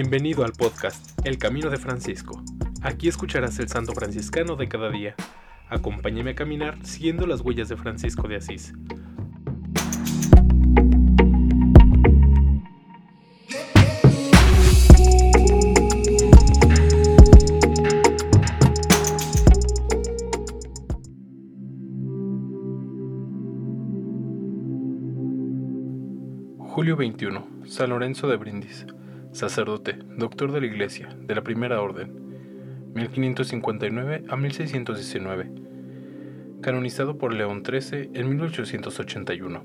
Bienvenido al podcast El Camino de Francisco. Aquí escucharás el santo franciscano de cada día. Acompáñame a caminar siguiendo las huellas de Francisco de Asís. Julio 21. San Lorenzo de Brindis. Sacerdote, doctor de la Iglesia, de la Primera Orden. 1559 a 1619. Canonizado por León XIII en 1881.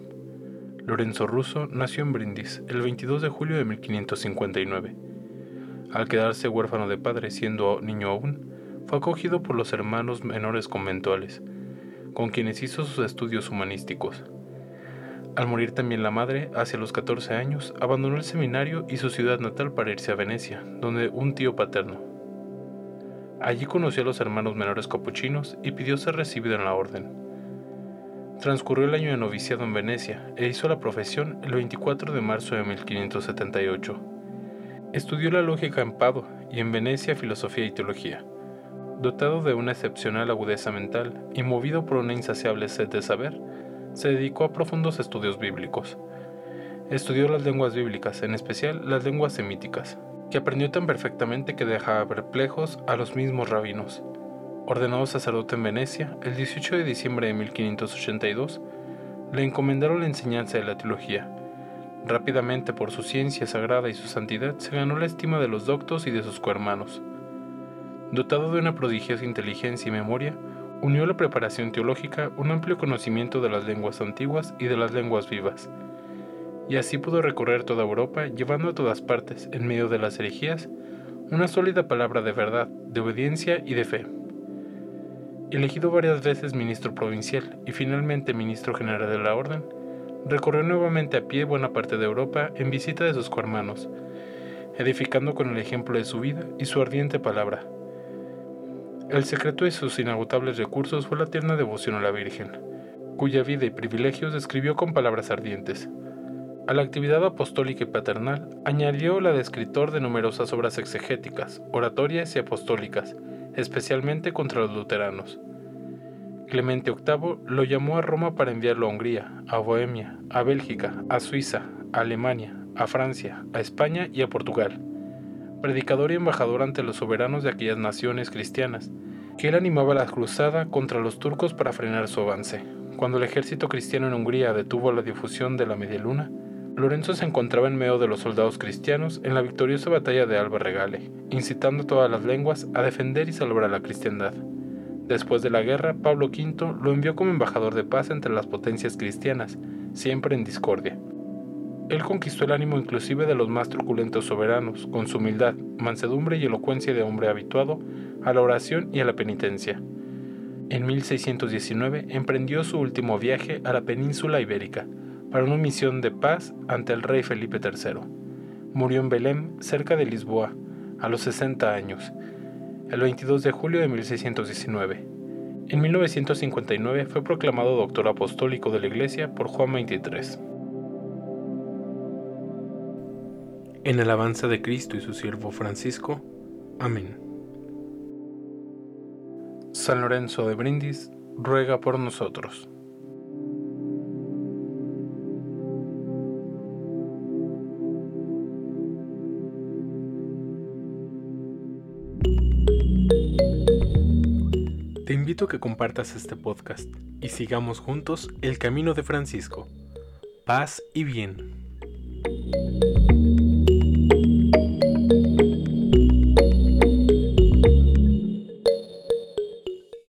Lorenzo Russo nació en Brindis el 22 de julio de 1559. Al quedarse huérfano de padre siendo niño aún, fue acogido por los hermanos menores conventuales, con quienes hizo sus estudios humanísticos. Al morir también la madre, hacia los 14 años, abandonó el seminario y su ciudad natal para irse a Venecia, donde un tío paterno. Allí conoció a los hermanos menores capuchinos y pidió ser recibido en la orden. Transcurrió el año de noviciado en Venecia e hizo la profesión el 24 de marzo de 1578. Estudió la lógica en Padua y en Venecia filosofía y teología. Dotado de una excepcional agudeza mental y movido por una insaciable sed de saber, se dedicó a profundos estudios bíblicos. Estudió las lenguas bíblicas, en especial las lenguas semíticas, que aprendió tan perfectamente que dejaba perplejos a los mismos rabinos. Ordenado sacerdote en Venecia, el 18 de diciembre de 1582, le encomendaron la enseñanza de la teología. Rápidamente, por su ciencia sagrada y su santidad, se ganó la estima de los doctos y de sus cohermanos. Dotado de una prodigiosa inteligencia y memoria, unió a la preparación teológica un amplio conocimiento de las lenguas antiguas y de las lenguas vivas, y así pudo recorrer toda Europa llevando a todas partes, en medio de las herejías, una sólida palabra de verdad, de obediencia y de fe. Elegido varias veces ministro provincial y finalmente ministro general de la Orden, recorrió nuevamente a pie buena parte de Europa en visita de sus cohermanos, edificando con el ejemplo de su vida y su ardiente palabra, el secreto de sus inagotables recursos fue la tierna devoción a la Virgen, cuya vida y privilegios describió con palabras ardientes. A la actividad apostólica y paternal añadió la de escritor de numerosas obras exegéticas, oratorias y apostólicas, especialmente contra los luteranos. Clemente VIII lo llamó a Roma para enviarlo a Hungría, a Bohemia, a Bélgica, a Suiza, a Alemania, a Francia, a España y a Portugal predicador y embajador ante los soberanos de aquellas naciones cristianas, que él animaba la cruzada contra los turcos para frenar su avance. Cuando el ejército cristiano en Hungría detuvo la difusión de la media luna, Lorenzo se encontraba en medio de los soldados cristianos en la victoriosa batalla de Alba Regale, incitando todas las lenguas a defender y salvar a la cristiandad. Después de la guerra, Pablo V lo envió como embajador de paz entre las potencias cristianas, siempre en discordia. Él conquistó el ánimo inclusive de los más truculentos soberanos, con su humildad, mansedumbre y elocuencia de hombre habituado a la oración y a la penitencia. En 1619 emprendió su último viaje a la península ibérica para una misión de paz ante el rey Felipe III. Murió en Belém, cerca de Lisboa, a los 60 años, el 22 de julio de 1619. En 1959 fue proclamado doctor apostólico de la Iglesia por Juan XXIII. En alabanza de Cristo y su siervo Francisco. Amén. San Lorenzo de Brindis, ruega por nosotros. Te invito a que compartas este podcast y sigamos juntos el camino de Francisco. Paz y bien.